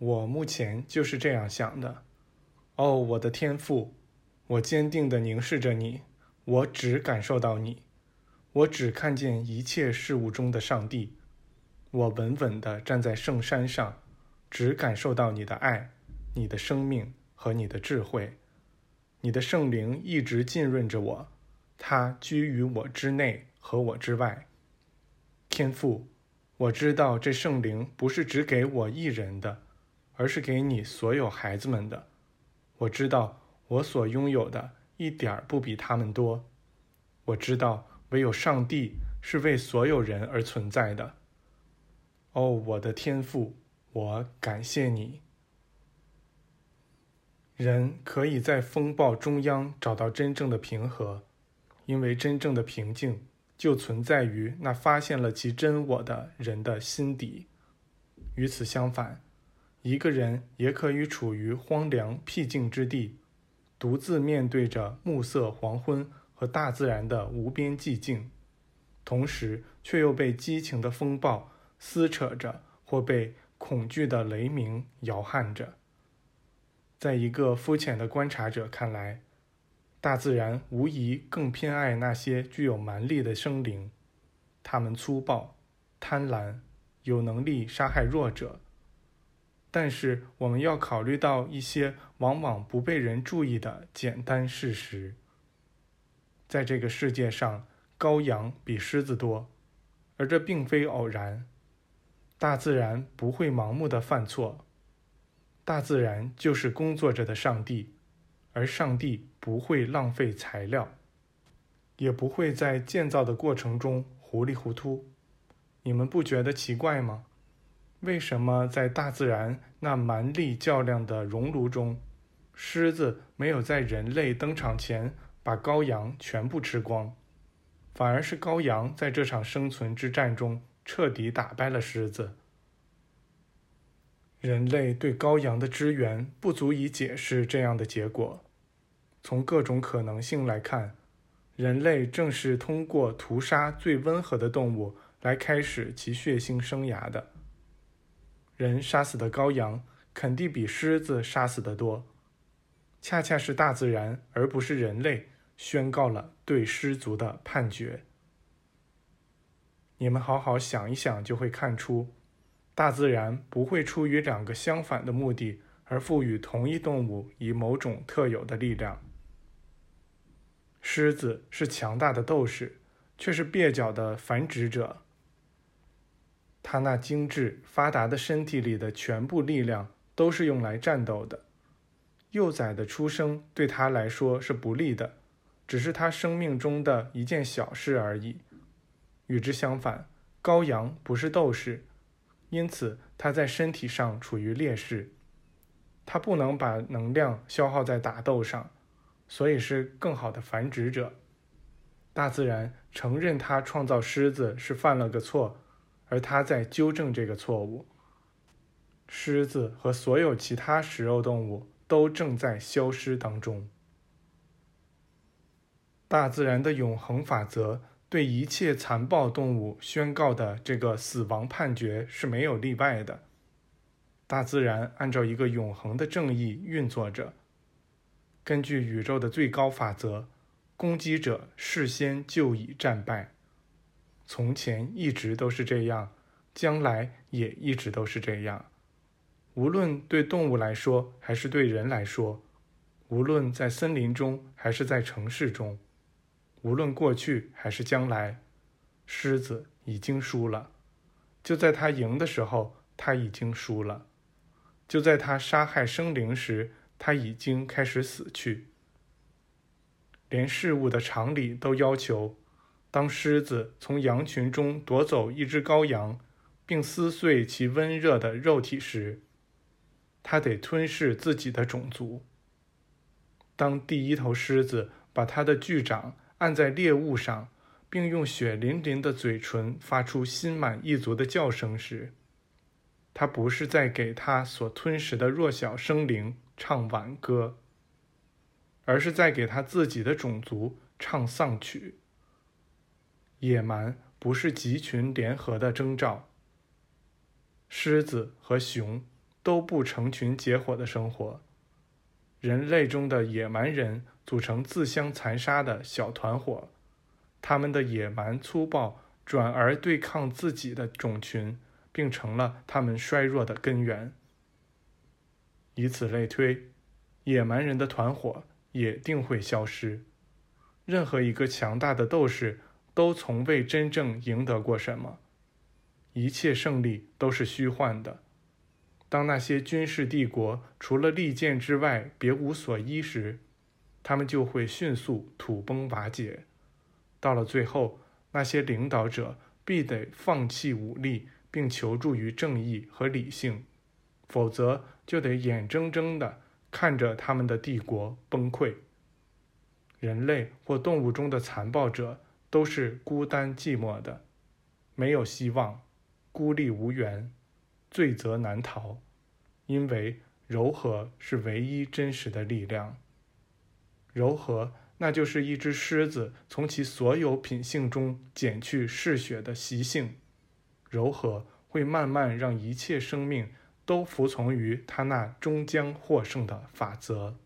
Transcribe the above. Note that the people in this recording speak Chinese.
我目前就是这样想的。哦，我的天父，我坚定地凝视着你，我只感受到你，我只看见一切事物中的上帝。我稳稳地站在圣山上，只感受到你的爱、你的生命和你的智慧。你的圣灵一直浸润着我，它居于我之内和我之外。天父，我知道这圣灵不是只给我一人的，而是给你所有孩子们的。我知道我所拥有的一点儿不比他们多。我知道唯有上帝是为所有人而存在的。哦，我的天赋，我感谢你。人可以在风暴中央找到真正的平和，因为真正的平静就存在于那发现了其真我的人的心底。与此相反，一个人也可以处于荒凉僻静之地，独自面对着暮色黄昏和大自然的无边寂静，同时却又被激情的风暴撕扯着，或被恐惧的雷鸣摇撼着。在一个肤浅的观察者看来，大自然无疑更偏爱那些具有蛮力的生灵，它们粗暴、贪婪，有能力杀害弱者。但是，我们要考虑到一些往往不被人注意的简单事实：在这个世界上，羔羊比狮子多，而这并非偶然。大自然不会盲目的犯错。大自然就是工作着的上帝，而上帝不会浪费材料，也不会在建造的过程中糊里糊涂。你们不觉得奇怪吗？为什么在大自然那蛮力较量的熔炉中，狮子没有在人类登场前把羔羊全部吃光，反而是羔羊在这场生存之战中彻底打败了狮子？人类对羔羊的支援不足以解释这样的结果。从各种可能性来看，人类正是通过屠杀最温和的动物来开始其血腥生涯的。人杀死的羔羊肯定比狮子杀死的多，恰恰是大自然而不是人类宣告了对狮族的判决。你们好好想一想，就会看出。大自然不会出于两个相反的目的而赋予同一动物以某种特有的力量。狮子是强大的斗士，却是蹩脚的繁殖者。他那精致发达的身体里的全部力量都是用来战斗的。幼崽的出生对他来说是不利的，只是他生命中的一件小事而已。与之相反，羔羊不是斗士。因此，他在身体上处于劣势，他不能把能量消耗在打斗上，所以是更好的繁殖者。大自然承认他创造狮子是犯了个错，而他在纠正这个错误。狮子和所有其他食肉动物都正在消失当中。大自然的永恒法则。对一切残暴动物宣告的这个死亡判决是没有例外的。大自然按照一个永恒的正义运作着。根据宇宙的最高法则，攻击者事先就已战败。从前一直都是这样，将来也一直都是这样。无论对动物来说，还是对人来说，无论在森林中，还是在城市中。无论过去还是将来，狮子已经输了。就在他赢的时候，他已经输了；就在他杀害生灵时，他已经开始死去。连事物的常理都要求，当狮子从羊群中夺走一只羔羊，并撕碎其温热的肉体时，它得吞噬自己的种族。当第一头狮子把它的巨掌，按在猎物上，并用血淋淋的嘴唇发出心满意足的叫声时，它不是在给它所吞食的弱小生灵唱挽歌，而是在给他自己的种族唱丧曲。野蛮不是集群联合的征兆。狮子和熊都不成群结伙的生活。人类中的野蛮人组成自相残杀的小团伙，他们的野蛮粗暴转而对抗自己的种群，并成了他们衰弱的根源。以此类推，野蛮人的团伙也定会消失。任何一个强大的斗士都从未真正赢得过什么，一切胜利都是虚幻的。当那些军事帝国除了利剑之外别无所依时，他们就会迅速土崩瓦解。到了最后，那些领导者必得放弃武力，并求助于正义和理性，否则就得眼睁睁地看着他们的帝国崩溃。人类或动物中的残暴者都是孤单寂寞的，没有希望，孤立无援，罪责难逃，因为柔和是唯一真实的力量。柔和，那就是一只狮子从其所有品性中减去嗜血的习性。柔和会慢慢让一切生命都服从于它那终将获胜的法则。